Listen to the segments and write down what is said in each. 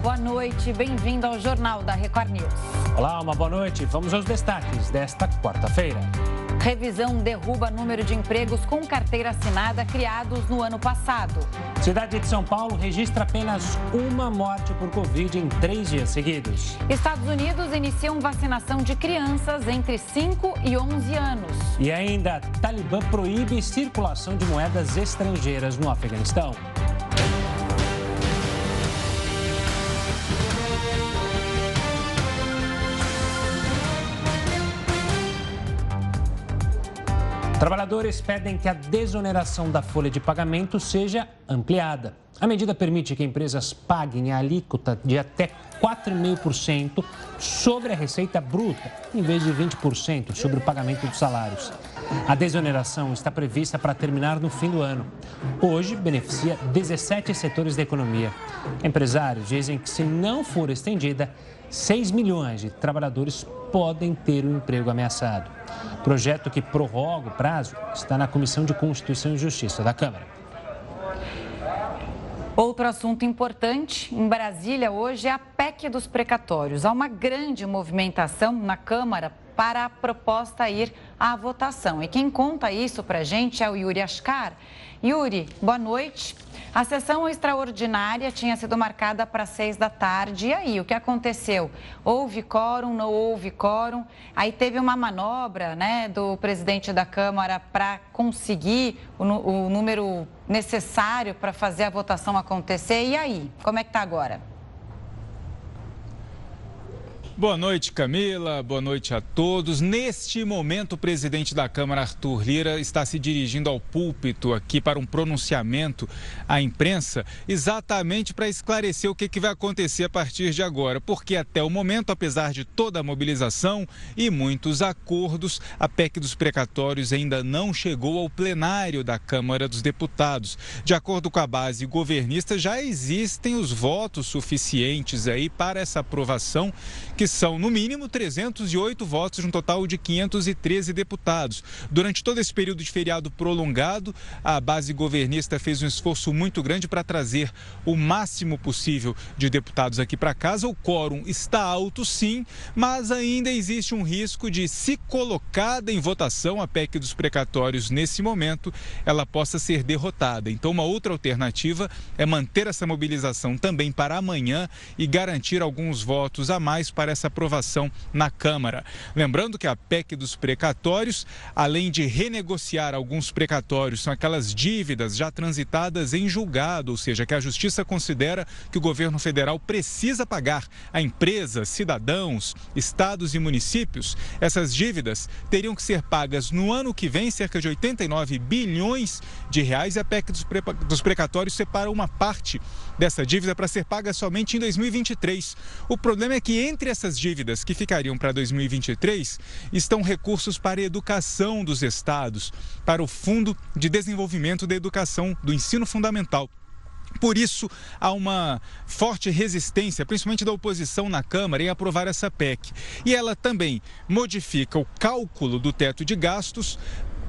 boa noite. Bem-vindo ao Jornal da Record News. Olá, uma boa noite. Vamos aos destaques desta quarta-feira. Revisão derruba número de empregos com carteira assinada criados no ano passado. Cidade de São Paulo registra apenas uma morte por Covid em três dias seguidos. Estados Unidos iniciam vacinação de crianças entre 5 e 11 anos. E ainda, Talibã proíbe circulação de moedas estrangeiras no Afeganistão. Trabalhadores pedem que a desoneração da folha de pagamento seja ampliada. A medida permite que empresas paguem a alíquota de até 4,5% sobre a receita bruta, em vez de 20% sobre o pagamento dos salários. A desoneração está prevista para terminar no fim do ano. Hoje, beneficia 17 setores da economia. Empresários dizem que, se não for estendida, 6 milhões de trabalhadores podem ter o emprego ameaçado. O projeto que prorroga o prazo está na Comissão de Constituição e Justiça da Câmara. Outro assunto importante em Brasília hoje é a PEC dos precatórios. Há uma grande movimentação na Câmara para a proposta ir à votação. E quem conta isso para a gente é o Yuri Ascar. Yuri, boa noite. A sessão extraordinária tinha sido marcada para seis da tarde. E aí, o que aconteceu? Houve quórum, não houve quórum? Aí teve uma manobra né, do presidente da Câmara para conseguir o, o número necessário para fazer a votação acontecer. E aí, como é que está agora? Boa noite, Camila. Boa noite a todos. Neste momento, o presidente da Câmara, Arthur Lira, está se dirigindo ao púlpito aqui para um pronunciamento à imprensa, exatamente para esclarecer o que, vai acontecer a partir de agora. Porque até o momento, apesar de toda a mobilização e muitos acordos, a PEC dos precatórios ainda não chegou ao plenário da Câmara dos Deputados. De acordo com a base governista, já existem os votos suficientes aí para essa aprovação que são, no mínimo, 308 votos, de um total de 513 deputados. Durante todo esse período de feriado prolongado, a base governista fez um esforço muito grande para trazer o máximo possível de deputados aqui para casa. O quórum está alto, sim, mas ainda existe um risco de, se colocada em votação a PEC dos precatórios nesse momento, ela possa ser derrotada. Então, uma outra alternativa é manter essa mobilização também para amanhã e garantir alguns votos a mais para essa essa aprovação na Câmara. Lembrando que a PEC dos precatórios, além de renegociar alguns precatórios, são aquelas dívidas já transitadas em julgado, ou seja, que a Justiça considera que o governo federal precisa pagar a empresas, cidadãos, estados e municípios. Essas dívidas teriam que ser pagas no ano que vem, cerca de 89 bilhões de reais, e a PEC dos precatórios separa uma parte dessa dívida para ser paga somente em 2023. O problema é que entre essas essas dívidas que ficariam para 2023 estão recursos para a educação dos estados, para o Fundo de Desenvolvimento da Educação do Ensino Fundamental. Por isso, há uma forte resistência, principalmente da oposição na Câmara, em aprovar essa PEC. E ela também modifica o cálculo do teto de gastos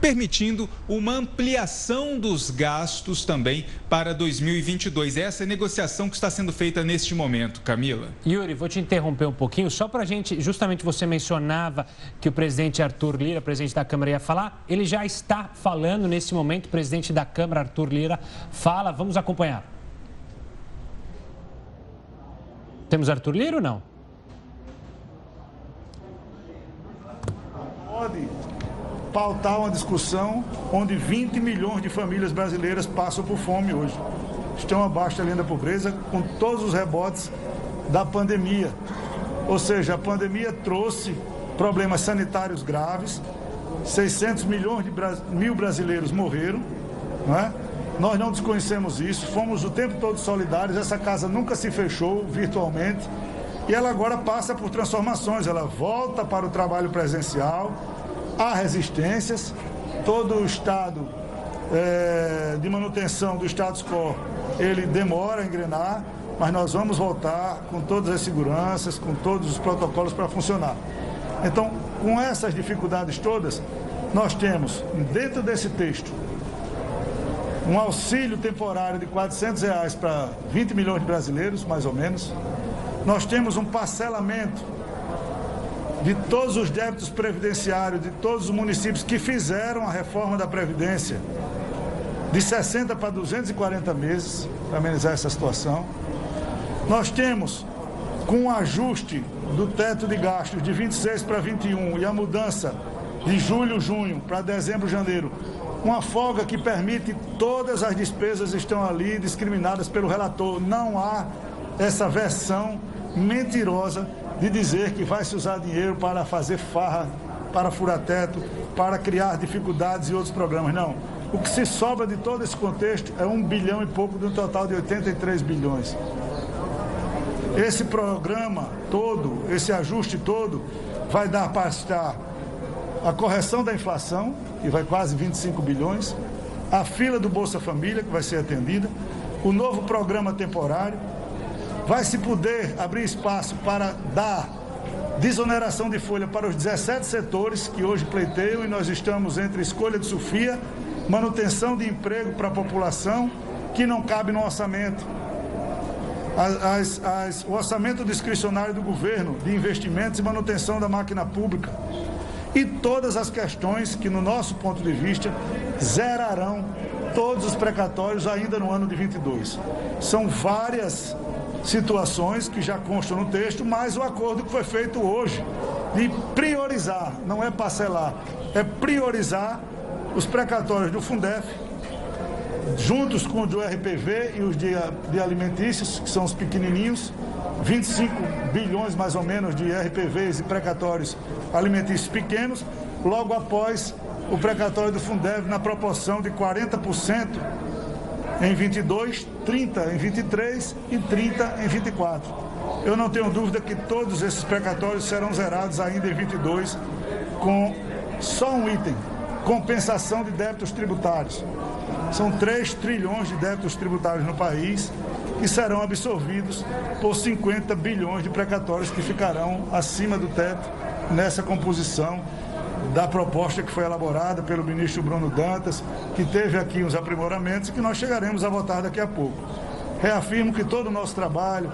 permitindo uma ampliação dos gastos também para 2022. Essa é a negociação que está sendo feita neste momento, Camila. Yuri, vou te interromper um pouquinho, só para a gente, justamente você mencionava que o presidente Arthur Lira, presidente da Câmara, ia falar, ele já está falando nesse momento, o presidente da Câmara, Arthur Lira, fala, vamos acompanhar. Temos Arthur Lira ou não? Pode pautar uma discussão onde 20 milhões de famílias brasileiras passam por fome hoje. Estão abaixo da linha da pobreza com todos os rebotes da pandemia. Ou seja, a pandemia trouxe problemas sanitários graves, 600 milhões de mil brasileiros morreram, não é? Nós não desconhecemos isso, fomos o tempo todo solidários, essa casa nunca se fechou virtualmente e ela agora passa por transformações, ela volta para o trabalho presencial, há resistências, todo o estado é, de manutenção do status quo, ele demora a engrenar, mas nós vamos voltar com todas as seguranças, com todos os protocolos para funcionar. Então, com essas dificuldades todas, nós temos, dentro desse texto, um auxílio temporário de 400 reais para 20 milhões de brasileiros, mais ou menos. Nós temos um parcelamento de todos os débitos previdenciários de todos os municípios que fizeram a reforma da Previdência, de 60 para 240 meses, para amenizar essa situação. Nós temos, com o ajuste do teto de gastos de 26 para 21 e a mudança de julho, junho para dezembro, janeiro, uma folga que permite todas as despesas estão ali discriminadas pelo relator. Não há essa versão mentirosa de dizer que vai se usar dinheiro para fazer farra, para furar teto, para criar dificuldades e outros programas. Não. O que se sobra de todo esse contexto é um bilhão e pouco de um total de 83 bilhões. Esse programa todo, esse ajuste todo, vai dar para estar a correção da inflação, que vai quase 25 bilhões, a fila do Bolsa Família, que vai ser atendida, o novo programa temporário, vai se poder abrir espaço para dar desoneração de folha para os 17 setores que hoje pleiteiam e nós estamos entre escolha de Sofia, manutenção de emprego para a população, que não cabe no orçamento. As, as, o orçamento discricionário do governo de investimentos e manutenção da máquina pública. E todas as questões que, no nosso ponto de vista, zerarão todos os precatórios ainda no ano de 22. São várias situações que já constam no texto, mas o acordo que foi feito hoje de priorizar, não é parcelar, é priorizar os precatórios do Fundef, juntos com o do RPV e os de, de alimentícios, que são os pequenininhos, 25 bilhões mais ou menos de RPVs e precatórios alimentícios pequenos, logo após o precatório do Fundeb na proporção de 40% em 22, 30 em 23 e 30 em 24. Eu não tenho dúvida que todos esses precatórios serão zerados ainda em 22 com só um item, compensação de débitos tributários. São 3 trilhões de débitos tributários no país que serão absorvidos por 50 bilhões de precatórios que ficarão acima do teto nessa composição da proposta que foi elaborada pelo ministro Bruno Dantas, que teve aqui uns aprimoramentos e que nós chegaremos a votar daqui a pouco. Reafirmo que todo o nosso trabalho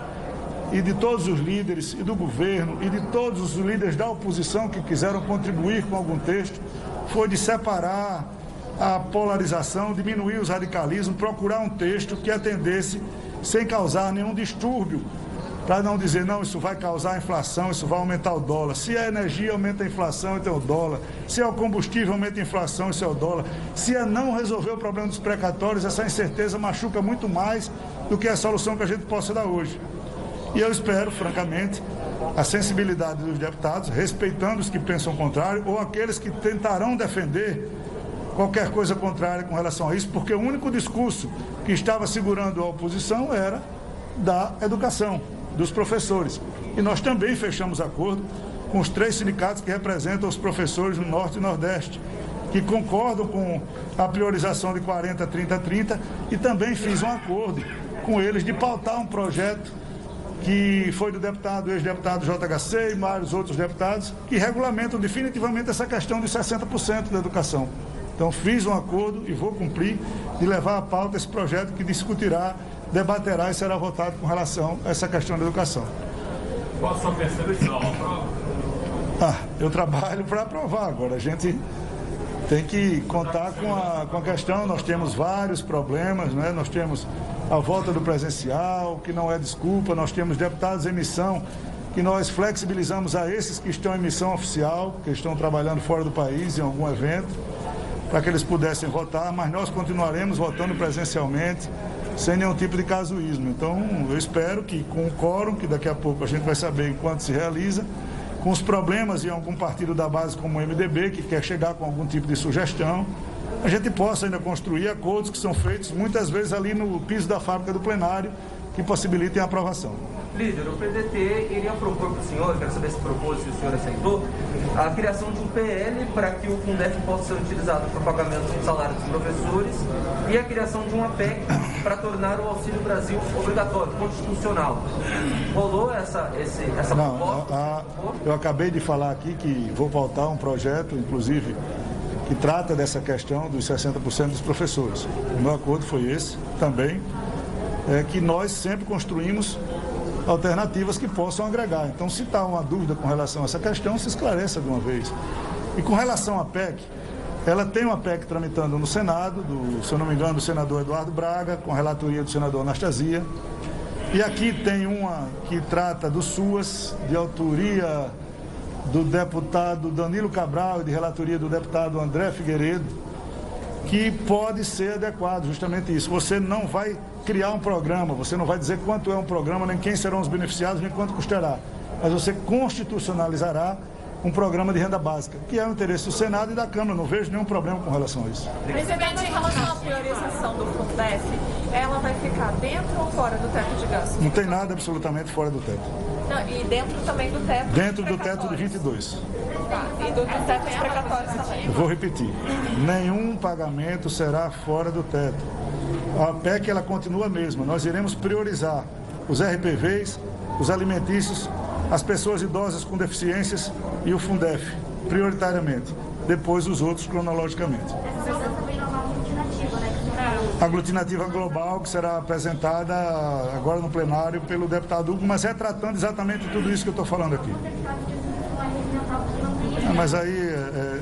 e de todos os líderes e do governo e de todos os líderes da oposição que quiseram contribuir com algum texto foi de separar a polarização, diminuir os radicalismos, procurar um texto que atendesse sem causar nenhum distúrbio para não dizer, não, isso vai causar inflação, isso vai aumentar o dólar. Se a energia aumenta a inflação, então é o dólar. Se é o combustível aumenta a inflação, isso é o dólar. Se é não resolver o problema dos precatórios, essa incerteza machuca muito mais do que a solução que a gente possa dar hoje. E eu espero, francamente, a sensibilidade dos deputados, respeitando os que pensam o contrário ou aqueles que tentarão defender qualquer coisa contrária com relação a isso, porque o único discurso que estava segurando a oposição era da educação dos professores. E nós também fechamos acordo com os três sindicatos que representam os professores no Norte e Nordeste, que concordam com a priorização de 40, 30, 30 e também fiz um acordo com eles de pautar um projeto que foi do deputado, ex-deputado JHC e vários outros deputados, que regulamentam definitivamente essa questão dos 60% da educação. Então fiz um acordo e vou cumprir de levar à pauta esse projeto que discutirá debaterá e será votado com relação a essa questão da educação. Qual a sua percepção? Ah, eu trabalho para aprovar. Agora a gente tem que contar com a, com a questão. Nós temos vários problemas, né? nós temos a volta do presencial, que não é desculpa, nós temos deputados em missão que nós flexibilizamos a esses que estão em missão oficial, que estão trabalhando fora do país em algum evento, para que eles pudessem votar, mas nós continuaremos votando presencialmente sem nenhum tipo de casuísmo. Então, eu espero que com o quórum, que daqui a pouco a gente vai saber enquanto se realiza, com os problemas em algum partido da base como o MDB, que quer chegar com algum tipo de sugestão, a gente possa ainda construir acordos que são feitos muitas vezes ali no piso da fábrica do plenário, que possibilitem a aprovação. Líder, o PDT iria propor para o senhor, quero saber se propôs, se o senhor aceitou, a criação de um PL para que o Fundef possa ser utilizado para o pagamento dos salários dos professores e a criação de uma PEC para tornar o Auxílio Brasil obrigatório, constitucional. Rolou essa, esse, essa Não, proposta? A, a, eu acabei de falar aqui que vou pautar um projeto, inclusive que trata dessa questão dos 60% dos professores. O meu acordo foi esse também, é que nós sempre construímos alternativas que possam agregar. Então, se está uma dúvida com relação a essa questão, se esclareça de uma vez. E com relação à PEC, ela tem uma PEC tramitando no Senado, do, se eu não me engano, do senador Eduardo Braga, com relatoria do senador Anastasia. E aqui tem uma que trata do SUAS, de autoria do deputado Danilo Cabral e de relatoria do deputado André Figueiredo, que pode ser adequado, justamente isso. Você não vai criar um programa, você não vai dizer quanto é um programa, nem quem serão os beneficiados, nem quanto custará. Mas você constitucionalizará um programa de renda básica, que é o interesse do Senado e da Câmara. Não vejo nenhum problema com relação a isso. Presidente, em relação à priorização do Fundef, ela vai ficar dentro ou fora do teto de gastos? Não tem nada absolutamente fora do teto. Não, e dentro também do teto Dentro do teto de 22. Tá, e do, do teto dos precatórios também. Vou repetir. Nenhum pagamento será fora do teto. A PEC ela continua a mesma. Nós iremos priorizar os RPVs, os alimentícios, as pessoas idosas com deficiências e o Fundef, prioritariamente. Depois os outros cronologicamente. A aglutinativa global que será apresentada agora no plenário pelo deputado Hugo, mas retratando exatamente tudo isso que eu estou falando aqui. Ah, mas aí.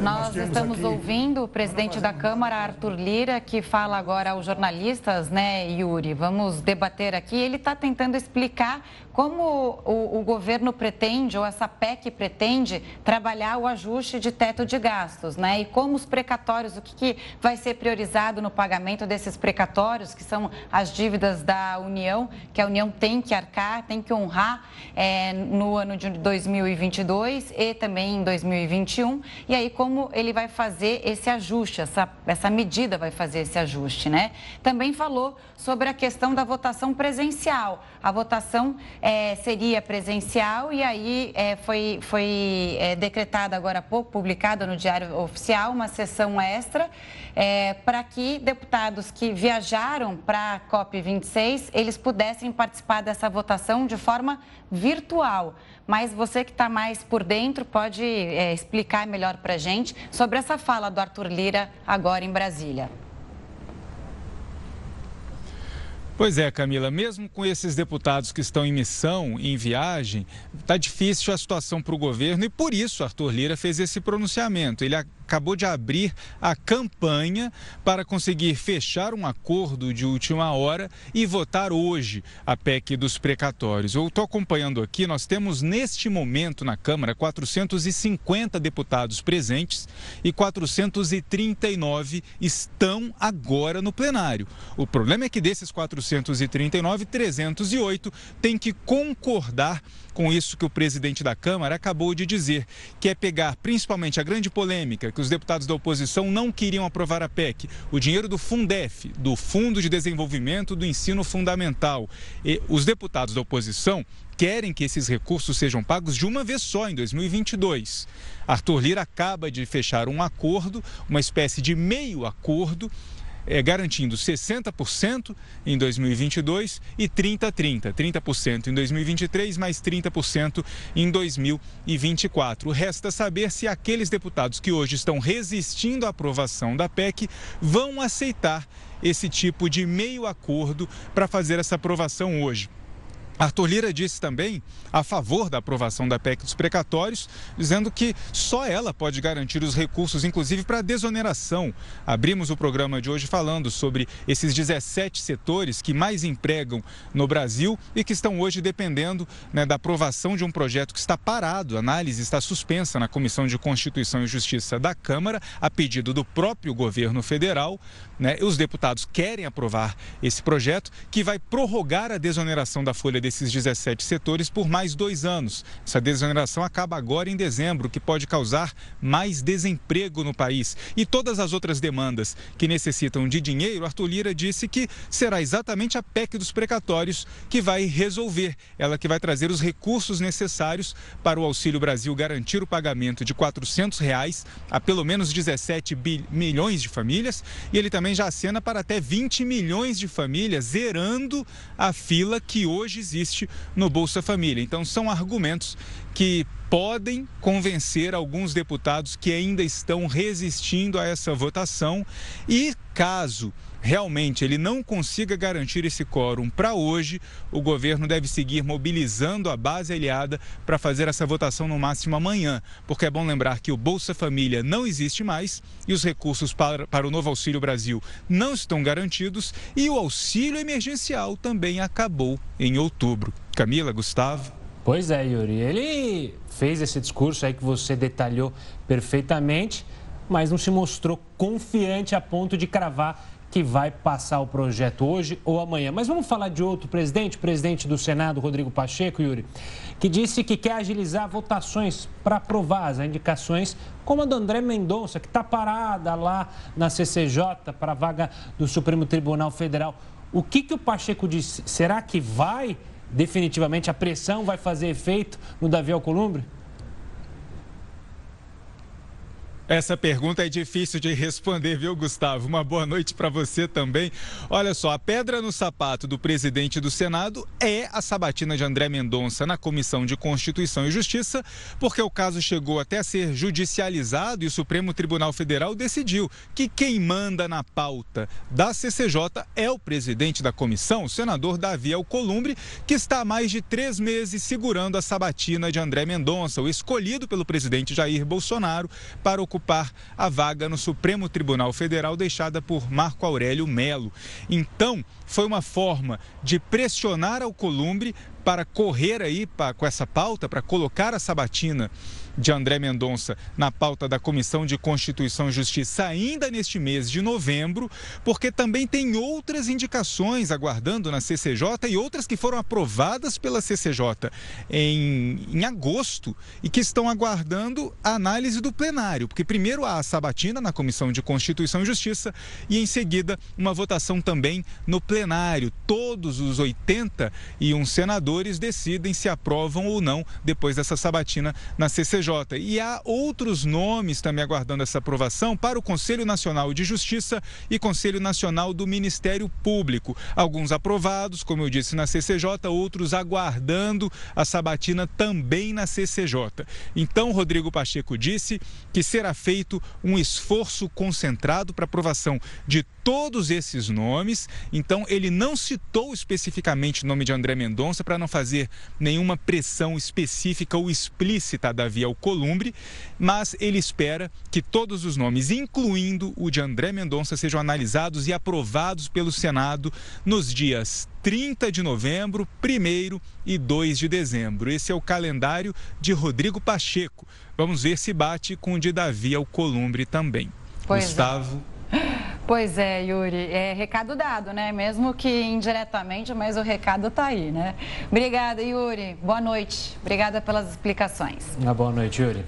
Nós, nós estamos aqui... ouvindo o presidente da Câmara, Arthur Lira, que fala agora aos jornalistas, né, Yuri? Vamos debater aqui. Ele está tentando explicar como o, o, governo pretende, ou essa PEC pretende, trabalhar o ajuste de teto de gastos, né? E como os precatórios, o que, que vai ser priorizado no pagamento desses precatórios, que são as dívidas da União, que a União tem que arcar, tem que honrar é, no ano de 2022 e também em 2021. E aí, como ele vai fazer esse ajuste, essa, essa medida vai fazer esse ajuste, né? Também falou sobre a questão da votação presencial. A votação é, seria presencial e aí é, foi, foi é, decretada agora há pouco, publicada no Diário Oficial, uma sessão extra é, para que deputados que viajaram para a COP26, eles pudessem participar dessa votação de forma virtual. Mas você que está mais por dentro pode é, explicar melhor para a gente sobre essa fala do Arthur Lira agora em Brasília. Pois é, Camila, mesmo com esses deputados que estão em missão, em viagem, está difícil a situação para o governo e por isso Arthur Lira fez esse pronunciamento. Ele acabou de abrir a campanha para conseguir fechar um acordo de última hora e votar hoje a PEC dos precatórios. Eu estou acompanhando aqui, nós temos neste momento na Câmara 450 deputados presentes e 439 estão agora no plenário. O problema é que desses 439, 308 têm que concordar com isso que o presidente da Câmara acabou de dizer, que é pegar principalmente a grande polêmica que os deputados da oposição não queriam aprovar a PEC, o dinheiro do Fundef, do Fundo de Desenvolvimento do Ensino Fundamental. E os deputados da oposição querem que esses recursos sejam pagos de uma vez só em 2022. Arthur Lira acaba de fechar um acordo, uma espécie de meio acordo é, garantindo 60% em 2022 e 30-30. 30%, em 2023, mais 30% em 2024. Resta saber se aqueles deputados que hoje estão resistindo à aprovação da PEC vão aceitar esse tipo de meio acordo para fazer essa aprovação hoje. Arthur Lira disse também a favor da aprovação da PEC dos precatórios, dizendo que só ela pode garantir os recursos, inclusive para desoneração. Abrimos o programa de hoje falando sobre esses 17 setores que mais empregam no Brasil e que estão hoje dependendo né, da aprovação de um projeto que está parado. A análise está suspensa na Comissão de Constituição e Justiça da Câmara, a pedido do próprio governo federal. Né? Os deputados querem aprovar esse projeto que vai prorrogar a desoneração da folha desses 17 setores por mais dois anos. Essa desoneração acaba agora em dezembro, o que pode causar mais desemprego no país. E todas as outras demandas que necessitam de dinheiro, Arthur Lira disse que será exatamente a PEC dos precatórios que vai resolver. Ela que vai trazer os recursos necessários para o Auxílio Brasil garantir o pagamento de 400 reais a pelo menos 17 milhões de famílias. E ele também já acena para até 20 milhões de famílias, zerando a fila que hoje existe existe no Bolsa Família. Então, são argumentos que podem convencer alguns deputados que ainda estão resistindo a essa votação e caso realmente ele não consiga garantir esse quórum para hoje, o governo deve seguir mobilizando a base aliada para fazer essa votação no máximo amanhã, porque é bom lembrar que o Bolsa Família não existe mais e os recursos para, para o novo Auxílio Brasil não estão garantidos e o auxílio emergencial também acabou em outubro. Camila, Gustavo. Pois é, Yuri. Ele fez esse discurso aí que você detalhou perfeitamente, mas não se mostrou confiante a ponto de cravar que vai passar o projeto hoje ou amanhã. Mas vamos falar de outro presidente, presidente do Senado, Rodrigo Pacheco, Yuri, que disse que quer agilizar votações para aprovar as indicações, como a do André Mendonça, que está parada lá na CCJ para a vaga do Supremo Tribunal Federal. O que, que o Pacheco disse? Será que vai definitivamente a pressão vai fazer efeito no Davi Alcolumbre? Essa pergunta é difícil de responder, viu, Gustavo? Uma boa noite para você também. Olha só, a pedra no sapato do presidente do Senado é a sabatina de André Mendonça na Comissão de Constituição e Justiça, porque o caso chegou até a ser judicializado e o Supremo Tribunal Federal decidiu que quem manda na pauta da CCJ é o presidente da comissão, o senador Davi Alcolumbre, que está há mais de três meses segurando a sabatina de André Mendonça, o escolhido pelo presidente Jair Bolsonaro para o ocupar a vaga no Supremo Tribunal Federal deixada por Marco Aurélio Melo. Então, foi uma forma de pressionar ao Columbre para correr aí pra, com essa pauta, para colocar a sabatina de André Mendonça na pauta da Comissão de Constituição e Justiça ainda neste mês de novembro, porque também tem outras indicações aguardando na CCJ e outras que foram aprovadas pela CCJ em, em agosto e que estão aguardando a análise do plenário, porque primeiro há a sabatina na Comissão de Constituição e Justiça e em seguida uma votação também no plenário. Todos os 81 senadores decidem se aprovam ou não depois dessa sabatina na CCJ. E há outros nomes também aguardando essa aprovação para o Conselho Nacional de Justiça e Conselho Nacional do Ministério Público. Alguns aprovados, como eu disse, na CCJ, outros aguardando a sabatina também na CCJ. Então, Rodrigo Pacheco disse que será feito um esforço concentrado para aprovação de todos esses nomes. Então, ele não citou especificamente o nome de André Mendonça para não fazer nenhuma pressão específica ou explícita da Via Columbre, mas ele espera que todos os nomes, incluindo o de André Mendonça, sejam analisados e aprovados pelo Senado nos dias 30 de novembro, 1 e 2 de dezembro. Esse é o calendário de Rodrigo Pacheco. Vamos ver se bate com o de Davi Alcolumbre também. Pois é. Gustavo. É. Pois é, Yuri, é recado dado, né? Mesmo que indiretamente, mas o recado tá aí, né? Obrigada, Yuri. Boa noite. Obrigada pelas explicações. Uma boa noite, Yuri.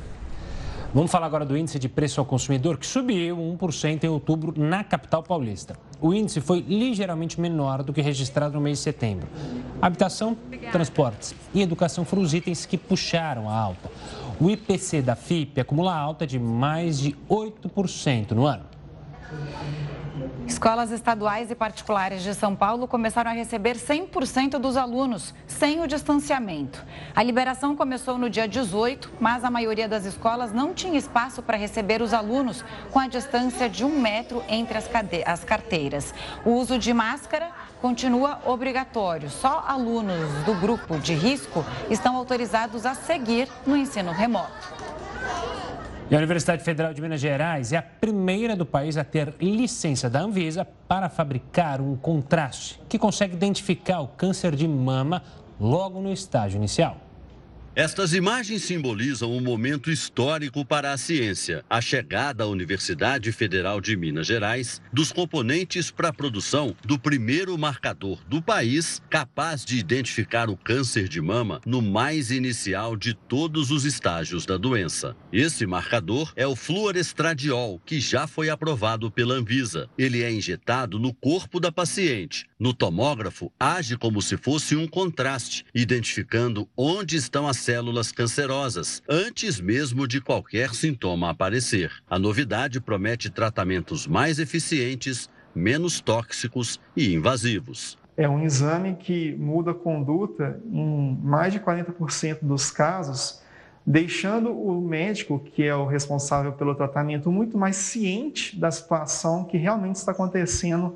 Vamos falar agora do índice de preço ao consumidor, que subiu 1% em outubro na capital paulista. O índice foi ligeiramente menor do que registrado no mês de setembro. Habitação, transportes e educação foram os itens que puxaram a alta. O IPC da FIP acumula alta de mais de 8% no ano. Escolas estaduais e particulares de São Paulo começaram a receber 100% dos alunos, sem o distanciamento. A liberação começou no dia 18, mas a maioria das escolas não tinha espaço para receber os alunos com a distância de um metro entre as, as carteiras. O uso de máscara continua obrigatório. Só alunos do grupo de risco estão autorizados a seguir no ensino remoto. E a Universidade Federal de Minas Gerais é a primeira do país a ter licença da Anvisa para fabricar um contraste que consegue identificar o câncer de mama logo no estágio inicial. Estas imagens simbolizam um momento histórico para a ciência, a chegada à Universidade Federal de Minas Gerais dos componentes para a produção do primeiro marcador do país capaz de identificar o câncer de mama no mais inicial de todos os estágios da doença. Esse marcador é o fluorestradiol, que já foi aprovado pela Anvisa. Ele é injetado no corpo da paciente. No tomógrafo, age como se fosse um contraste, identificando onde estão as células cancerosas, antes mesmo de qualquer sintoma aparecer. A novidade promete tratamentos mais eficientes, menos tóxicos e invasivos. é um exame que muda a conduta em mais de 40% dos casos, deixando o médico, que é o responsável pelo tratamento, muito mais ciente da situação que realmente está acontecendo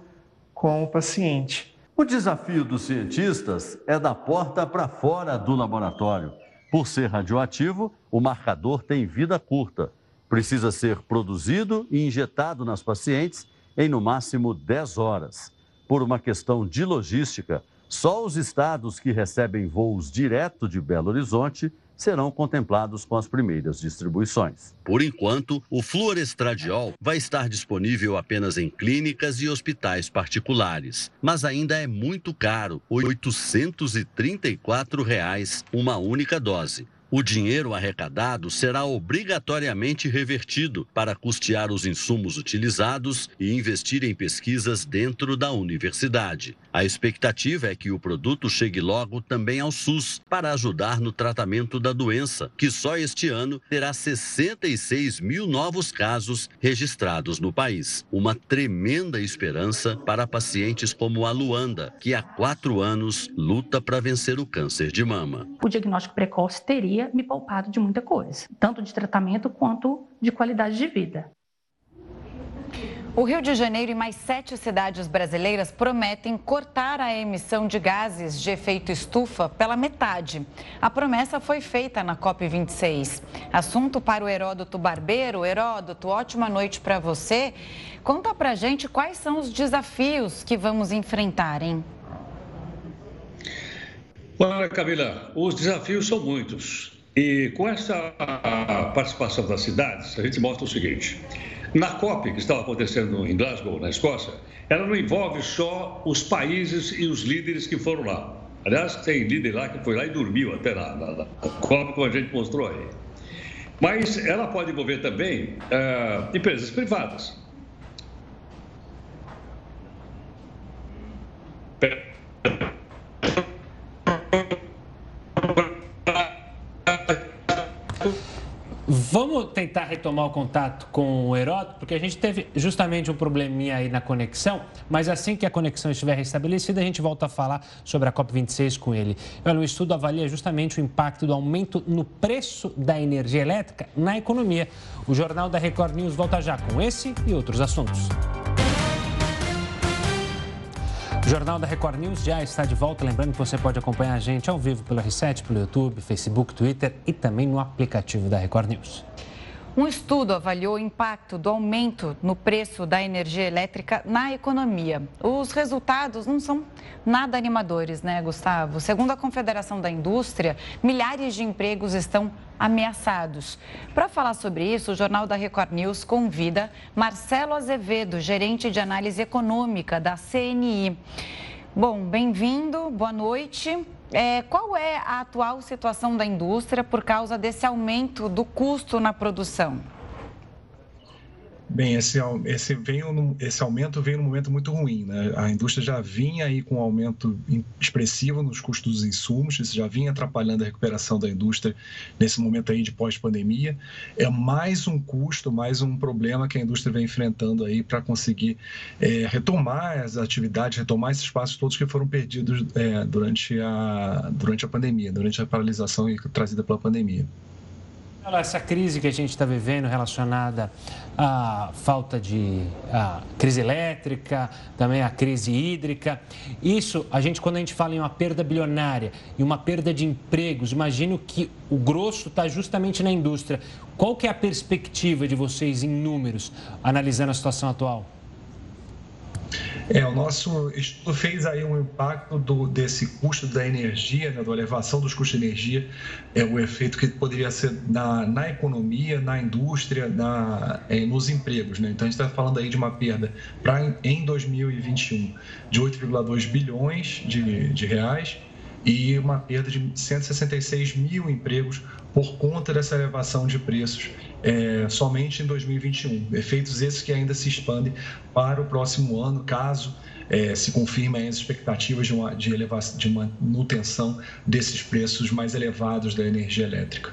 com o paciente. O desafio dos cientistas é da porta para fora do laboratório. Por ser radioativo, o marcador tem vida curta. Precisa ser produzido e injetado nas pacientes em no máximo 10 horas. Por uma questão de logística, só os estados que recebem voos direto de Belo Horizonte serão contemplados com as primeiras distribuições. Por enquanto, o fluorestradiol vai estar disponível apenas em clínicas e hospitais particulares, mas ainda é muito caro, 834 reais uma única dose. O dinheiro arrecadado será obrigatoriamente revertido para custear os insumos utilizados e investir em pesquisas dentro da universidade. A expectativa é que o produto chegue logo também ao SUS para ajudar no tratamento da doença, que só este ano terá 66 mil novos casos registrados no país. Uma tremenda esperança para pacientes como a Luanda, que há quatro anos luta para vencer o câncer de mama. O diagnóstico precoce teria me poupado de muita coisa, tanto de tratamento quanto de qualidade de vida. O Rio de Janeiro e mais sete cidades brasileiras prometem cortar a emissão de gases de efeito estufa pela metade. A promessa foi feita na COP26. Assunto para o Heródoto Barbeiro. Heródoto, ótima noite para você. Conta pra gente quais são os desafios que vamos enfrentar, hein? Olha, Camila, os desafios são muitos. E com essa participação das cidades, a gente mostra o seguinte: na COP, que estava acontecendo em Glasgow, na Escócia, ela não envolve só os países e os líderes que foram lá. Aliás, tem líder lá que foi lá e dormiu até na, na, na COP, como a gente mostrou aí. Mas ela pode envolver também uh, empresas privadas. Vamos tentar retomar o contato com o Heródoto, porque a gente teve justamente um probleminha aí na conexão, mas assim que a conexão estiver restabelecida, a gente volta a falar sobre a COP26 com ele. Olha, o estudo avalia justamente o impacto do aumento no preço da energia elétrica na economia. O Jornal da Record News volta já com esse e outros assuntos. Jornal da Record News já está de volta. Lembrando que você pode acompanhar a gente ao vivo pelo R7, pelo YouTube, Facebook, Twitter e também no aplicativo da Record News. Um estudo avaliou o impacto do aumento no preço da energia elétrica na economia. Os resultados não são nada animadores, né, Gustavo? Segundo a Confederação da Indústria, milhares de empregos estão ameaçados. Para falar sobre isso, o Jornal da Record News convida Marcelo Azevedo, gerente de análise econômica da CNI. Bom, bem-vindo, boa noite. É, qual é a atual situação da indústria por causa desse aumento do custo na produção? Bem, esse, esse, veio, esse aumento veio num momento muito ruim. Né? A indústria já vinha aí com um aumento expressivo nos custos dos insumos, isso já vinha atrapalhando a recuperação da indústria nesse momento aí de pós-pandemia. É mais um custo, mais um problema que a indústria vem enfrentando aí para conseguir é, retomar as atividades, retomar esses espaços todos que foram perdidos é, durante, a, durante a pandemia, durante a paralisação trazida pela pandemia. Essa crise que a gente está vivendo relacionada à falta de à crise elétrica, também à crise hídrica, isso a gente quando a gente fala em uma perda bilionária e uma perda de empregos, imagino que o grosso está justamente na indústria. Qual que é a perspectiva de vocês em números, analisando a situação atual? É, o nosso estudo fez aí um impacto do, desse custo da energia, né, da elevação dos custos de energia, é o efeito que poderia ser na, na economia, na indústria, na, é, nos empregos. Né? Então, a gente está falando aí de uma perda pra, em 2021 de 8,2 bilhões de, de reais e uma perda de 166 mil empregos por conta dessa elevação de preços é, somente em 2021. Efeitos esses que ainda se expandem para o próximo ano, caso é, se confirmem as expectativas de, uma, de, elevação, de manutenção desses preços mais elevados da energia elétrica.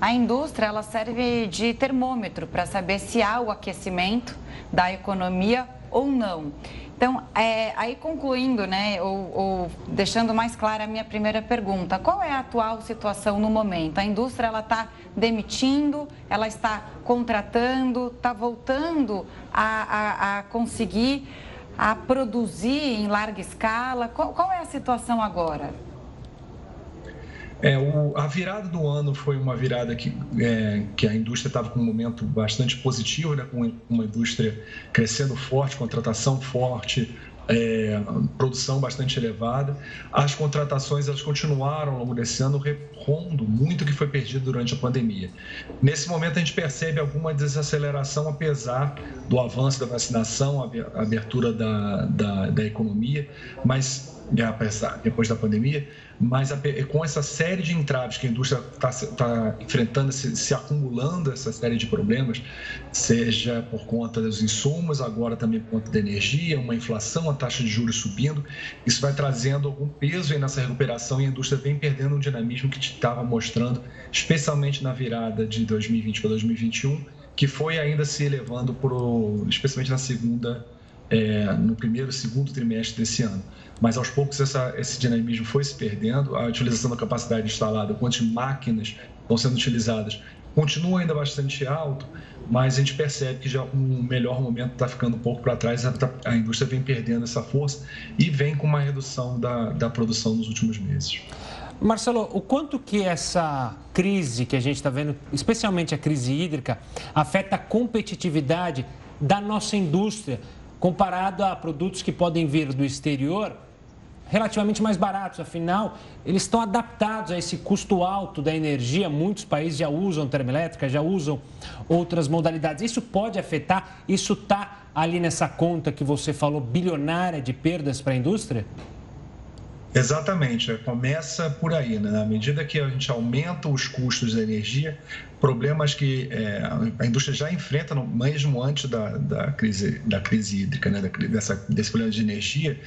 A indústria ela serve de termômetro para saber se há o aquecimento da economia ou não. Então, é, aí concluindo, né, ou, ou, deixando mais clara a minha primeira pergunta, qual é a atual situação no momento? A indústria ela está demitindo, ela está contratando, está voltando a, a, a, conseguir a produzir em larga escala? Qual, qual é a situação agora? É, o, a virada do ano foi uma virada que, é, que a indústria estava com um momento bastante positivo, né, com uma indústria crescendo forte, contratação forte, é, produção bastante elevada. As contratações elas continuaram ao longo desse ano repondo muito que foi perdido durante a pandemia. Nesse momento a gente percebe alguma desaceleração apesar do avanço da vacinação, a abertura da, da, da economia, mas apesar, depois da pandemia, mas a, com essa série de entraves que a indústria está tá enfrentando, se, se, acumulando essa série de problemas, seja por conta dos insumos, agora também por conta da energia, uma inflação, a taxa de juros subindo, isso vai trazendo algum peso nessa recuperação e a indústria vem perdendo um dinamismo que estava mostrando, especialmente na virada de 2020 para 2021, que foi ainda se elevando, por, especialmente na segunda, é, no primeiro segundo trimestre desse ano mas aos poucos essa, esse dinamismo foi se perdendo, a utilização da capacidade instalada, quantas máquinas estão sendo utilizadas, continua ainda bastante alto, mas a gente percebe que já um melhor momento está ficando um pouco para trás, a, a, indústria vem perdendo essa força e vem com uma redução da, da produção nos últimos meses. Marcelo, o quanto que essa crise que a gente está vendo, especialmente a crise hídrica, afeta a competitividade da nossa indústria comparado a produtos que podem vir do exterior relativamente mais baratos, afinal, eles estão adaptados a esse custo alto da energia. Muitos países já usam termoelétrica, já usam outras modalidades. Isso pode afetar? Isso está ali nessa conta que você falou, bilionária de perdas para a indústria? Exatamente, começa por aí, né? Na medida que a gente aumenta os custos da energia, problemas que é, a indústria já enfrenta mesmo antes da, da crise da crise hídrica, né, dessa, desse problema de energia,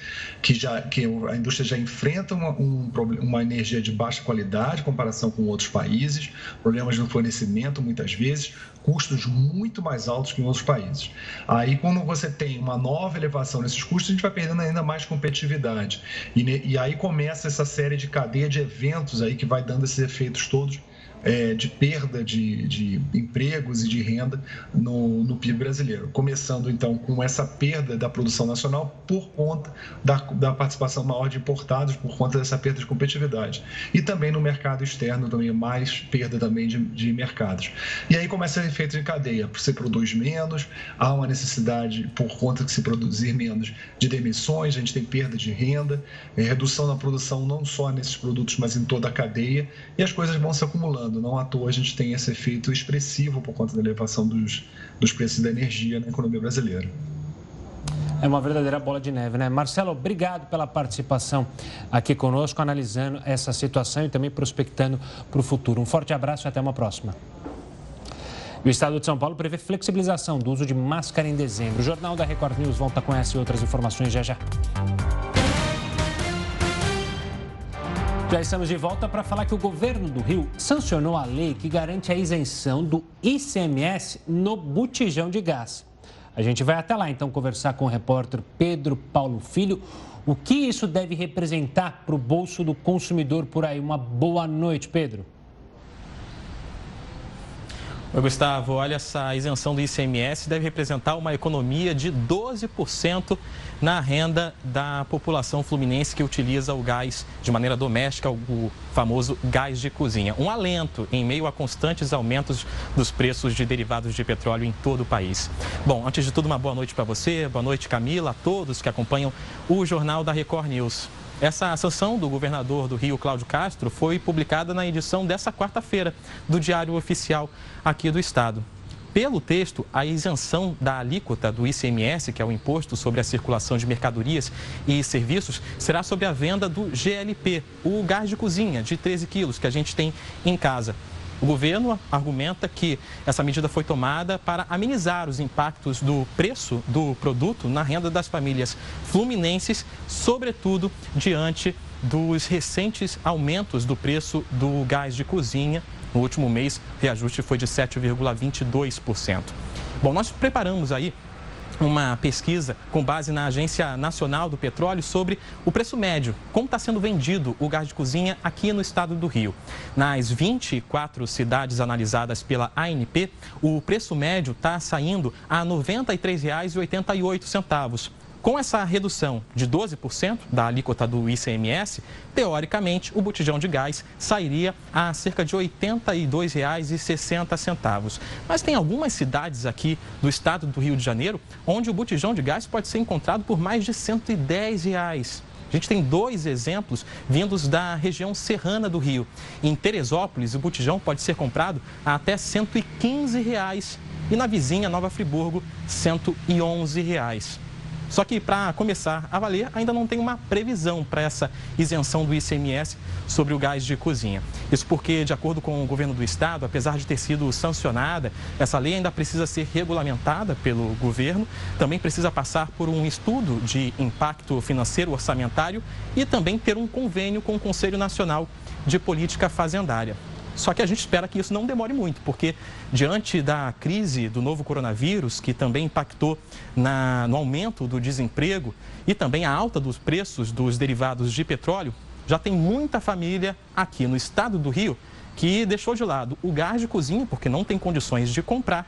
que já que a indústria já enfrenta uma, um, uma energia de baixa qualidade em comparação com outros países, problemas no fornecimento muitas vezes, custos muito mais altos que em outros países. Aí quando você tem uma nova elevação nesses custos, a gente vai perdendo ainda mais competitividade e, e aí começa essa série de cadeia de eventos aí que vai dando esses efeitos todos é, de perda de, de, empregos e de renda no, no, PIB brasileiro. Começando então com essa perda da produção nacional por conta da, da, participação maior de importados, por conta dessa perda de competitividade. E também no mercado externo, também mais perda também de, de mercados. E aí começa o efeito de cadeia. Você produz menos, há uma necessidade, por conta de se produzir menos, de demissões, a gente tem perda de renda, é, redução na produção não só nesses produtos, mas em toda a cadeia, e as coisas vão se acumulando não à toa a gente tem esse efeito expressivo por conta da elevação dos, dos preços da energia na economia brasileira. É uma verdadeira bola de neve, né? Marcelo, obrigado pela participação aqui conosco, analisando essa situação e também prospectando para o futuro. Um forte abraço e até uma próxima. O Estado de São Paulo prevê flexibilização do uso de máscara em dezembro. O Jornal da Record News volta com essa e outras informações já já. Já estamos de volta para falar que o governo do Rio sancionou a lei que garante a isenção do ICMS no botijão de gás. A gente vai até lá então conversar com o repórter Pedro Paulo Filho. O que isso deve representar para o bolso do consumidor por aí? Uma boa noite, Pedro. Oi, Gustavo. Olha, essa isenção do ICMS deve representar uma economia de 12% na renda da população fluminense que utiliza o gás de maneira doméstica, o famoso gás de cozinha. Um alento em meio a constantes aumentos dos preços de derivados de petróleo em todo o país. Bom, antes de tudo, uma boa noite para você, boa noite, Camila, a todos que acompanham o Jornal da Record News. Essa sanção do governador do Rio, Cláudio Castro, foi publicada na edição dessa quarta-feira do Diário Oficial aqui do Estado. Pelo texto, a isenção da alíquota do ICMS, que é o Imposto sobre a Circulação de Mercadorias e Serviços, será sobre a venda do GLP, o gás de cozinha de 13 quilos que a gente tem em casa. O governo argumenta que essa medida foi tomada para amenizar os impactos do preço do produto na renda das famílias fluminenses, sobretudo diante dos recentes aumentos do preço do gás de cozinha. No último mês, o reajuste foi de 7,22%. Bom, nós preparamos aí uma pesquisa com base na Agência Nacional do Petróleo sobre o preço médio, como está sendo vendido o gás de cozinha aqui no estado do Rio. Nas 24 cidades analisadas pela ANP, o preço médio está saindo a R$ 93,88. Com essa redução de 12% da alíquota do ICMS, teoricamente, o botijão de gás sairia a cerca de R$ 82,60. Mas tem algumas cidades aqui do estado do Rio de Janeiro onde o botijão de gás pode ser encontrado por mais de 110 reais. A gente tem dois exemplos vindos da região serrana do Rio. Em Teresópolis, o botijão pode ser comprado a até 115 reais, e na vizinha Nova Friburgo, 111 reais. Só que para começar a valer, ainda não tem uma previsão para essa isenção do ICMS sobre o gás de cozinha. Isso porque, de acordo com o governo do estado, apesar de ter sido sancionada, essa lei ainda precisa ser regulamentada pelo governo, também precisa passar por um estudo de impacto financeiro orçamentário e também ter um convênio com o Conselho Nacional de Política Fazendária. Só que a gente espera que isso não demore muito, porque diante da crise do novo coronavírus, que também impactou na, no aumento do desemprego e também a alta dos preços dos derivados de petróleo, já tem muita família aqui no estado do Rio que deixou de lado o gás de cozinha, porque não tem condições de comprar,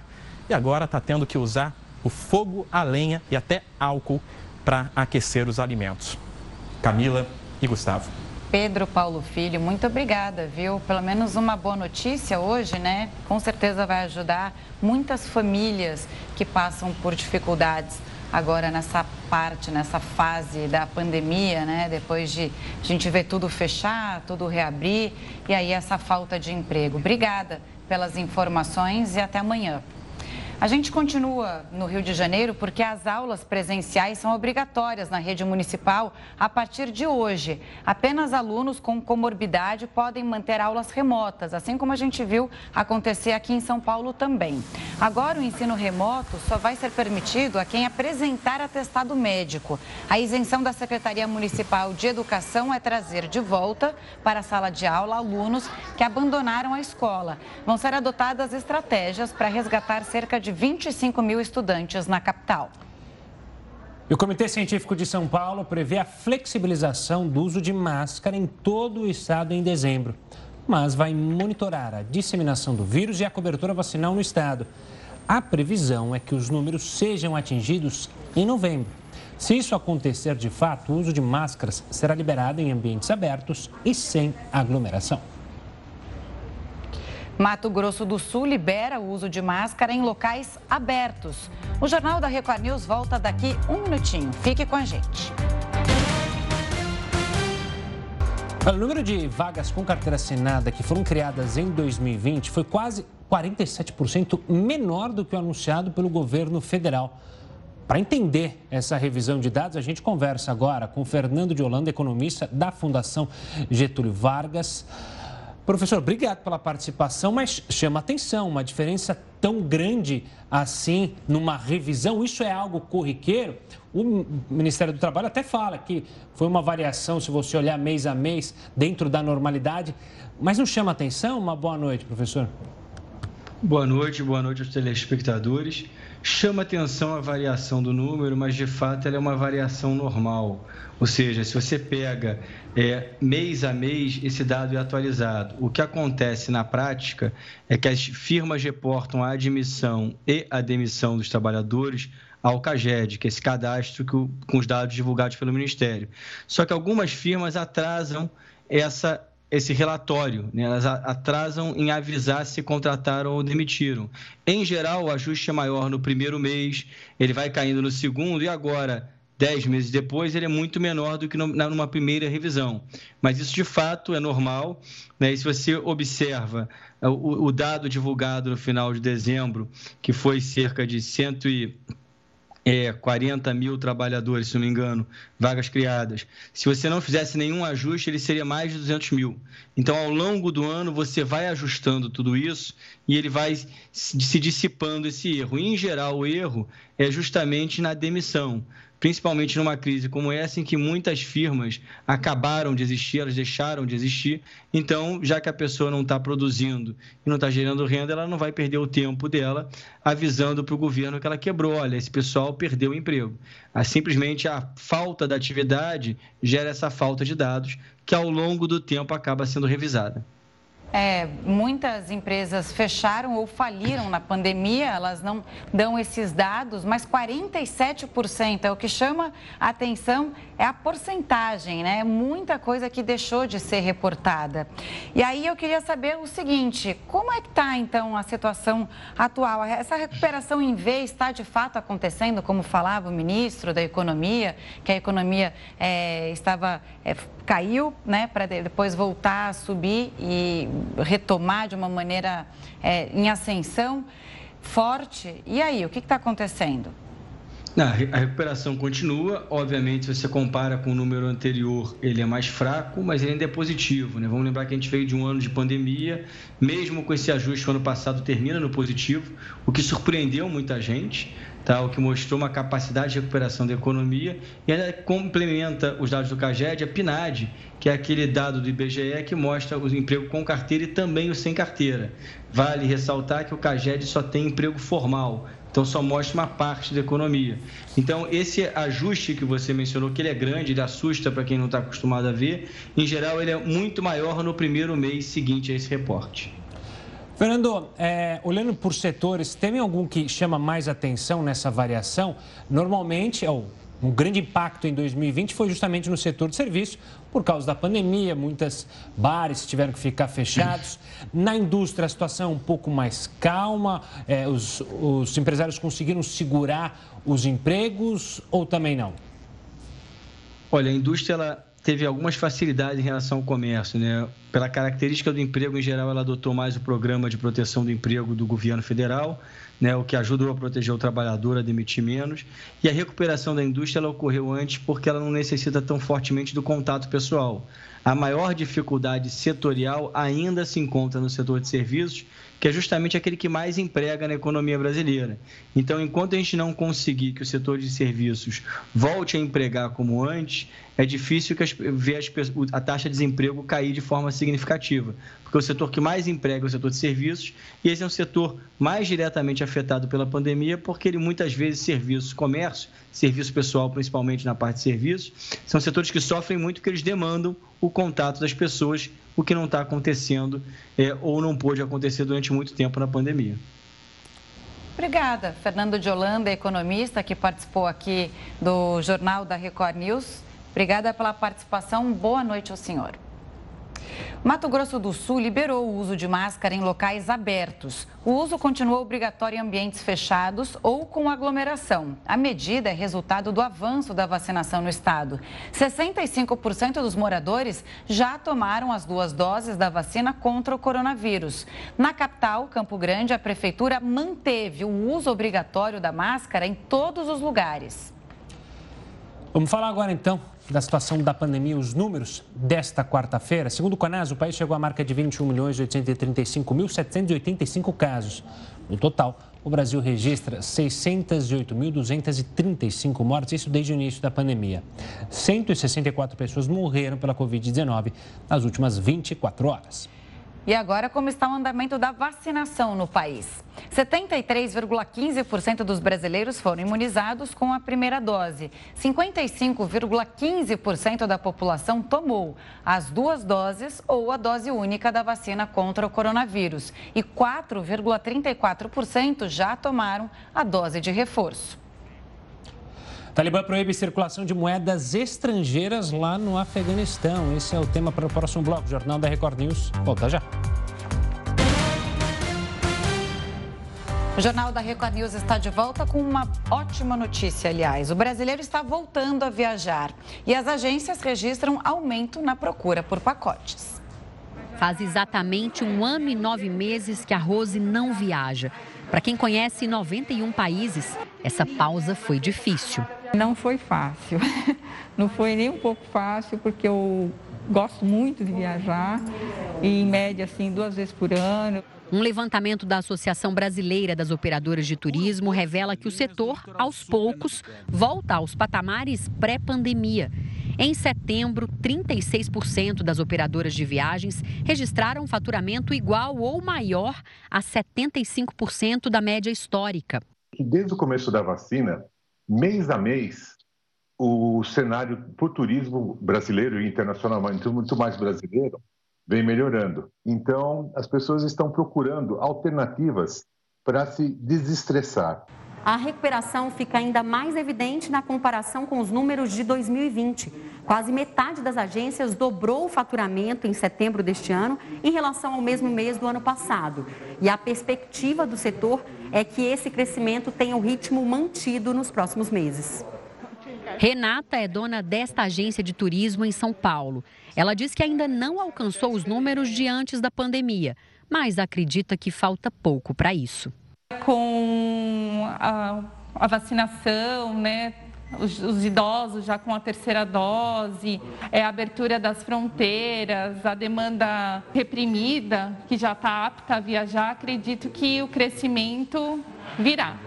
e agora está tendo que usar o fogo, a lenha e até álcool para aquecer os alimentos. Camila e Gustavo. Pedro Paulo Filho, muito obrigada, viu? Pelo menos uma boa notícia hoje, né? Com certeza vai ajudar muitas famílias que passam por dificuldades agora nessa parte, nessa fase da pandemia, né? Depois de a gente ver tudo fechar, tudo reabrir e aí essa falta de emprego. Obrigada pelas informações e até amanhã. A gente continua no Rio de Janeiro porque as aulas presenciais são obrigatórias na rede municipal a partir de hoje. Apenas alunos com comorbidade podem manter aulas remotas, assim como a gente viu acontecer aqui em São Paulo também. Agora, o ensino remoto só vai ser permitido a quem apresentar atestado médico. A isenção da Secretaria Municipal de Educação é trazer de volta para a sala de aula alunos que abandonaram a escola. Vão ser adotadas estratégias para resgatar cerca de 25 mil estudantes na capital. E o Comitê Científico de São Paulo prevê a flexibilização do uso de máscara em todo o estado em dezembro, mas vai monitorar a disseminação do vírus e a cobertura vacinal no estado. A previsão é que os números sejam atingidos em novembro. Se isso acontecer de fato, o uso de máscaras será liberado em ambientes abertos e sem aglomeração. Mato Grosso do Sul libera o uso de máscara em locais abertos. O Jornal da Record News volta daqui um minutinho. Fique com a gente. O número de vagas com carteira assinada que foram criadas em 2020 foi quase 47% menor do que o anunciado pelo governo federal. Para entender essa revisão de dados, a gente conversa agora com Fernando de Holanda, economista da Fundação Getúlio Vargas. Professor, obrigado pela participação, mas chama atenção uma diferença tão grande assim numa revisão. Isso é algo corriqueiro? O Ministério do Trabalho até fala que foi uma variação, se você olhar mês a mês, dentro da normalidade. Mas não chama atenção? Uma boa noite, professor. Boa noite, boa noite aos telespectadores. Chama atenção a variação do número, mas de fato ela é uma variação normal. Ou seja, se você pega é, mês a mês, esse dado é atualizado. O que acontece na prática é que as firmas reportam a admissão e a demissão dos trabalhadores ao CAGED, que é esse cadastro que, com os dados divulgados pelo Ministério. Só que algumas firmas atrasam essa esse relatório, né? elas atrasam em avisar se contrataram ou demitiram. Em geral, o ajuste é maior no primeiro mês, ele vai caindo no segundo e agora dez meses depois, ele é muito menor do que numa primeira revisão. Mas isso, de fato, é normal. Né? E se você observa é, o, o dado divulgado no final de dezembro, que foi cerca de 100 e é, 40 mil trabalhadores, se não me engano, vagas criadas. Se você não fizesse nenhum ajuste, ele seria mais de 200 mil. Então, ao longo do ano, você vai ajustando tudo isso e ele vai se dissipando esse erro. E, em geral, o erro é justamente na demissão principalmente numa crise como essa, em que muitas firmas acabaram de existir, elas deixaram de existir. Então, já que a pessoa não está produzindo e não está gerando renda, ela não vai perder o tempo dela avisando para o governo que ela quebrou. Olha, esse pessoal perdeu o emprego. Ah, simplesmente a falta da atividade gera essa falta de dados, que ao longo do tempo acaba sendo revisada. É, muitas empresas fecharam ou faliram na pandemia, elas não dão esses dados, mas 47% é o que chama a atenção, é a porcentagem, né? Muita coisa que deixou de ser reportada. E aí eu queria saber o seguinte: como é que está então a situação atual? Essa recuperação em V está de fato acontecendo, como falava o ministro da Economia, que a economia é, estava. É, caiu, né, para depois voltar a subir e retomar de uma maneira é, em ascensão forte. E aí, o que está acontecendo? Não, a recuperação continua. Obviamente, se você compara com o número anterior, ele é mais fraco, mas ele ainda é positivo. Né? Vamos lembrar que a gente veio de um ano de pandemia, mesmo com esse ajuste, o ano passado termina no positivo, o que surpreendeu muita gente tá? o que mostrou uma capacidade de recuperação da economia e ainda complementa os dados do CAGED, a PNAD, que é aquele dado do IBGE que mostra o emprego com carteira e também o sem carteira. Vale ressaltar que o CAGED só tem emprego formal, então só mostra uma parte da economia. Então esse ajuste que você mencionou, que ele é grande, ele assusta para quem não está acostumado a ver, em geral ele é muito maior no primeiro mês seguinte a esse reporte. Fernando, é, olhando por setores, tem algum que chama mais atenção nessa variação? Normalmente, oh, um grande impacto em 2020 foi justamente no setor de serviço, por causa da pandemia, muitas bares tiveram que ficar fechados. Na indústria, a situação é um pouco mais calma, é, os, os empresários conseguiram segurar os empregos ou também não? Olha, a indústria ela teve algumas facilidades em relação ao comércio, né? Pela característica do emprego em geral, ela adotou mais o programa de proteção do emprego do governo federal, né? O que ajudou a proteger o trabalhador a demitir menos. E a recuperação da indústria ela ocorreu antes porque ela não necessita tão fortemente do contato pessoal. A maior dificuldade setorial ainda se encontra no setor de serviços, que é justamente aquele que mais emprega na economia brasileira. Então, enquanto a gente não conseguir que o setor de serviços volte a empregar como antes, é difícil que as, ver as, a taxa de desemprego cair de forma significativa, porque o setor que mais emprega é o setor de serviços, e esse é um setor mais diretamente afetado pela pandemia, porque ele muitas vezes serviços, comércio, serviço pessoal, principalmente na parte de serviços, são setores que sofrem muito porque eles demandam o contato das pessoas o que não está acontecendo é, ou não pôde acontecer durante muito tempo na pandemia. Obrigada, Fernando de Holanda, economista, que participou aqui do Jornal da Record News. Obrigada pela participação. Boa noite ao senhor. Mato Grosso do Sul liberou o uso de máscara em locais abertos. O uso continua obrigatório em ambientes fechados ou com aglomeração. A medida é resultado do avanço da vacinação no estado. 65% dos moradores já tomaram as duas doses da vacina contra o coronavírus. Na capital, Campo Grande, a prefeitura manteve o uso obrigatório da máscara em todos os lugares. Vamos falar agora então da situação da pandemia, os números desta quarta-feira. Segundo o Conas, o país chegou à marca de 21 milhões 835.785 casos. No total, o Brasil registra 608.235 mortes, isso desde o início da pandemia. 164 pessoas morreram pela Covid-19 nas últimas 24 horas. E agora, como está o andamento da vacinação no país? 73,15% dos brasileiros foram imunizados com a primeira dose. 55,15% da população tomou as duas doses ou a dose única da vacina contra o coronavírus. E 4,34% já tomaram a dose de reforço. Talibã proíbe circulação de moedas estrangeiras lá no Afeganistão. Esse é o tema para o próximo bloco. Jornal da Record News. Volta já. O Jornal da Record News está de volta com uma ótima notícia, aliás. O brasileiro está voltando a viajar e as agências registram aumento na procura por pacotes. Faz exatamente um ano e nove meses que a Rose não viaja. Para quem conhece 91 países, essa pausa foi difícil. Não foi fácil. Não foi nem um pouco fácil, porque eu gosto muito de viajar, e em média, assim, duas vezes por ano. Um levantamento da Associação Brasileira das Operadoras de Turismo revela que o setor, aos poucos, volta aos patamares pré-pandemia. Em setembro, 36% das operadoras de viagens registraram faturamento igual ou maior a 75% da média histórica. Desde o começo da vacina, mês a mês, o cenário o turismo brasileiro e internacional, muito mais brasileiro, vem melhorando. Então, as pessoas estão procurando alternativas para se desestressar. A recuperação fica ainda mais evidente na comparação com os números de 2020. Quase metade das agências dobrou o faturamento em setembro deste ano em relação ao mesmo mês do ano passado. E a perspectiva do setor é que esse crescimento tenha o ritmo mantido nos próximos meses. Renata é dona desta agência de turismo em São Paulo. Ela diz que ainda não alcançou os números de antes da pandemia, mas acredita que falta pouco para isso. Com a, a vacinação, né, os, os, idosos já com a terceira dose, é, a abertura das fronteiras, a demanda reprimida, que já está apta a viajar, acredito que o crescimento virá.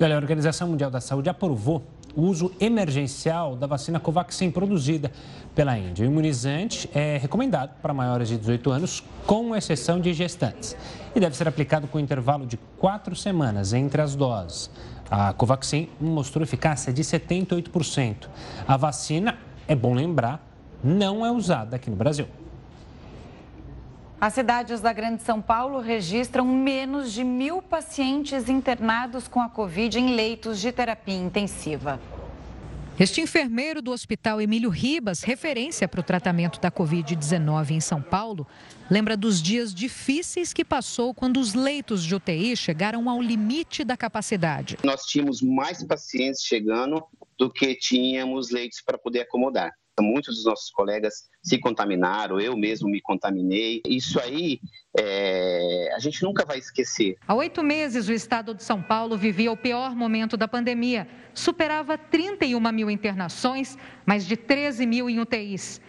Olha, a Organização Mundial da Saúde aprovou uso emergencial da vacina Covaxin produzida pela Índia. O imunizante é recomendado para maiores de 18 anos, com exceção de gestantes, e deve ser aplicado com intervalo de quatro semanas entre as doses. A Covaxin mostrou eficácia de 78%. A vacina, é bom lembrar, não é usada aqui no Brasil. As cidades da Grande São Paulo registram menos de mil pacientes internados com a Covid em leitos de terapia intensiva. Este enfermeiro do Hospital Emílio Ribas, referência para o tratamento da Covid-19 em São Paulo, lembra dos dias difíceis que passou quando os leitos de UTI chegaram ao limite da capacidade. Nós tínhamos mais pacientes chegando do que tínhamos leitos para poder acomodar. Muitos dos nossos colegas se contaminaram, eu mesmo me contaminei. Isso aí é, a gente nunca vai esquecer. Há oito meses, o estado de São Paulo vivia o pior momento da pandemia. Superava 31 mil internações, mais de 13 mil em UTIs.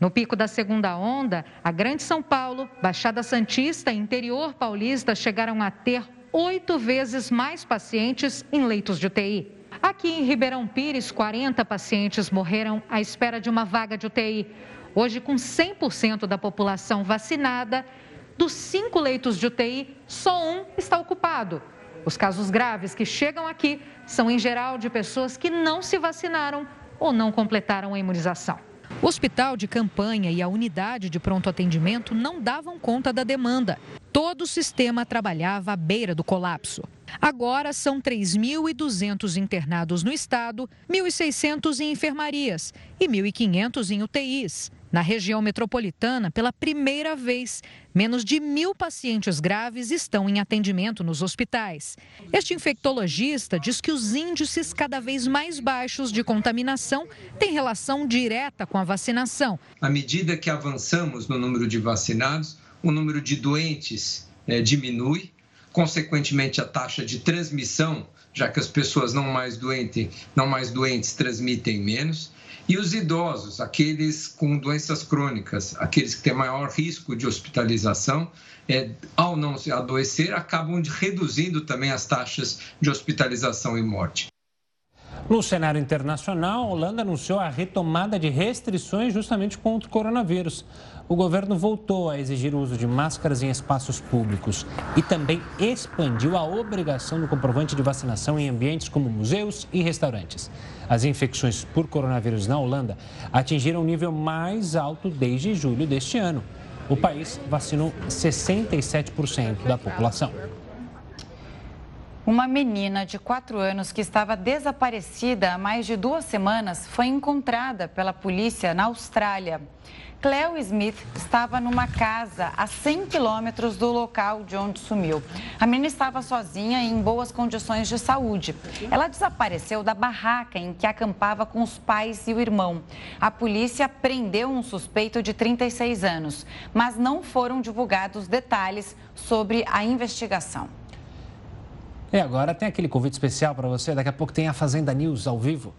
No pico da segunda onda, a Grande São Paulo, Baixada Santista e Interior Paulista chegaram a ter oito vezes mais pacientes em leitos de UTI. Aqui em Ribeirão Pires, 40 pacientes morreram à espera de uma vaga de UTI. Hoje, com 100% da população vacinada, dos cinco leitos de UTI, só um está ocupado. Os casos graves que chegam aqui são, em geral, de pessoas que não se vacinaram ou não completaram a imunização. O hospital de campanha e a unidade de pronto atendimento não davam conta da demanda. Todo o sistema trabalhava à beira do colapso. Agora são 3.200 internados no estado, 1.600 em enfermarias e 1.500 em UTIs. Na região metropolitana, pela primeira vez, menos de mil pacientes graves estão em atendimento nos hospitais. Este infectologista diz que os índices cada vez mais baixos de contaminação têm relação direta com a vacinação. À medida que avançamos no número de vacinados, o número de doentes é, diminui, consequentemente a taxa de transmissão, já que as pessoas não mais doentes, não mais doentes transmitem menos. E os idosos, aqueles com doenças crônicas, aqueles que têm maior risco de hospitalização, é, ao não se adoecer, acabam reduzindo também as taxas de hospitalização e morte. No cenário internacional, a Holanda anunciou a retomada de restrições justamente contra o coronavírus. O governo voltou a exigir o uso de máscaras em espaços públicos e também expandiu a obrigação do comprovante de vacinação em ambientes como museus e restaurantes. As infecções por coronavírus na Holanda atingiram o nível mais alto desde julho deste ano. O país vacinou 67% da população. Uma menina de 4 anos que estava desaparecida há mais de duas semanas foi encontrada pela polícia na Austrália. Cleo Smith estava numa casa a 100 quilômetros do local de onde sumiu. A menina estava sozinha e em boas condições de saúde. Ela desapareceu da barraca em que acampava com os pais e o irmão. A polícia prendeu um suspeito de 36 anos, mas não foram divulgados detalhes sobre a investigação. E agora tem aquele convite especial para você. Daqui a pouco tem a Fazenda News ao vivo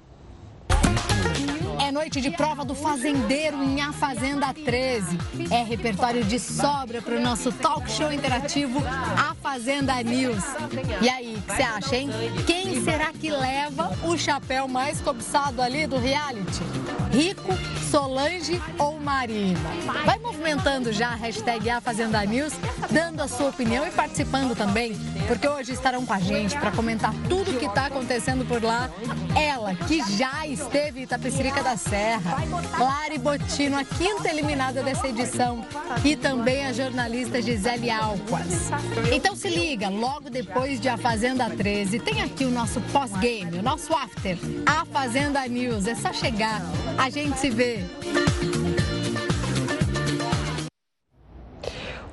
noite de prova do fazendeiro em A Fazenda 13. É repertório de sobra para o nosso talk show interativo A Fazenda News. E aí, o que você acha, hein? Quem será que leva o chapéu mais cobiçado ali do reality? Rico, Solange ou Marina? Vai movimentando já a hashtag A Fazenda News, dando a sua opinião e participando também, porque hoje estarão com a gente para comentar tudo o que está acontecendo por lá. Ela, que já esteve em Itapecerica da Serra, Lari Botino, a quinta eliminada dessa edição, e também a jornalista Gisele Alquas. Então se liga, logo depois de A Fazenda 13, tem aqui o nosso pós-game, o nosso after, A Fazenda News. É só chegar, a gente se vê.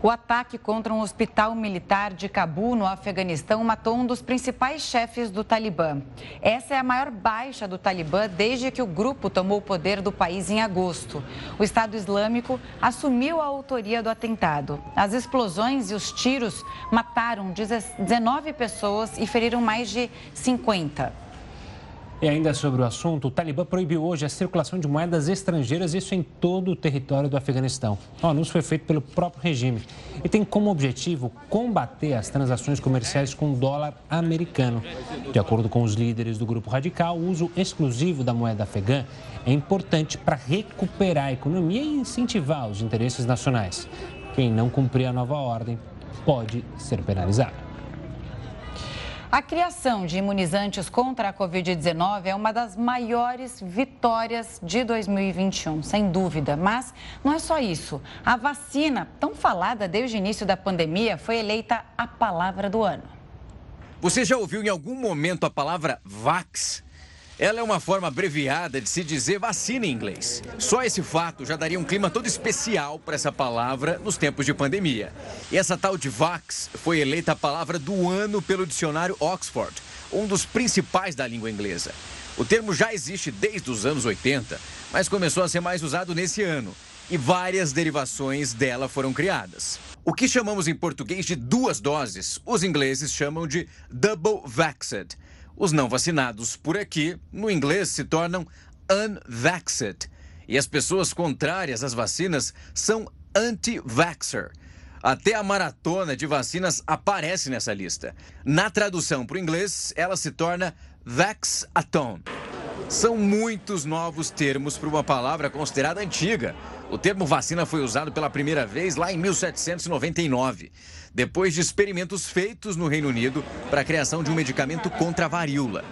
O ataque contra um hospital militar de Cabu, no Afeganistão, matou um dos principais chefes do Talibã. Essa é a maior baixa do Talibã desde que o grupo tomou o poder do país em agosto. O Estado Islâmico assumiu a autoria do atentado. As explosões e os tiros mataram 19 pessoas e feriram mais de 50. E ainda sobre o assunto, o Talibã proibiu hoje a circulação de moedas estrangeiras, isso em todo o território do Afeganistão. O anúncio foi feito pelo próprio regime e tem como objetivo combater as transações comerciais com dólar americano. De acordo com os líderes do grupo radical, o uso exclusivo da moeda afegã é importante para recuperar a economia e incentivar os interesses nacionais. Quem não cumprir a nova ordem pode ser penalizado. A criação de imunizantes contra a Covid-19 é uma das maiores vitórias de 2021, sem dúvida. Mas não é só isso. A vacina, tão falada desde o início da pandemia, foi eleita a palavra do ano. Você já ouviu em algum momento a palavra Vax? Ela é uma forma abreviada de se dizer vacina em inglês. Só esse fato já daria um clima todo especial para essa palavra nos tempos de pandemia. E essa tal de Vax foi eleita a palavra do ano pelo dicionário Oxford, um dos principais da língua inglesa. O termo já existe desde os anos 80, mas começou a ser mais usado nesse ano. E várias derivações dela foram criadas. O que chamamos em português de duas doses, os ingleses chamam de double vaxxed os não vacinados por aqui, no inglês, se tornam unvaxxed. E as pessoas contrárias às vacinas são anti-vaxxer. Até a maratona de vacinas aparece nessa lista. Na tradução para o inglês, ela se torna vaxathon. São muitos novos termos para uma palavra considerada antiga. O termo vacina foi usado pela primeira vez lá em 1799, depois de experimentos feitos no Reino Unido para a criação de um medicamento contra a varíola.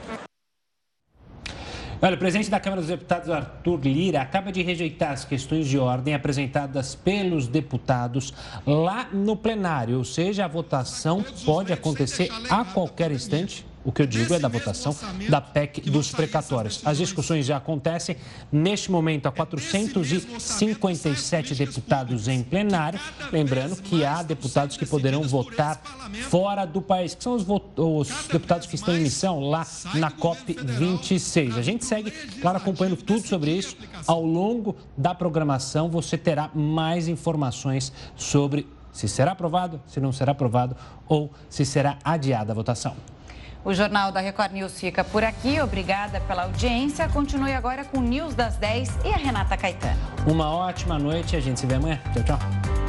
Olha, o presidente da Câmara dos Deputados, Arthur Lira, acaba de rejeitar as questões de ordem apresentadas pelos deputados lá no plenário, ou seja, a votação pode acontecer a qualquer instante o que eu digo é da votação da PEC dos precatórios. As discussões já acontecem. Neste momento, há 457 deputados em plenário. Lembrando que há deputados que poderão votar fora do país, que são os, os deputados que estão em missão lá na COP26. A gente segue, claro, acompanhando tudo sobre isso. Ao longo da programação, você terá mais informações sobre se será aprovado, se não será aprovado ou se será adiada a votação. O Jornal da Record News fica por aqui. Obrigada pela audiência. Continue agora com o News das 10 e a Renata Caetano. Uma ótima noite. A gente se vê amanhã. Tchau, tchau.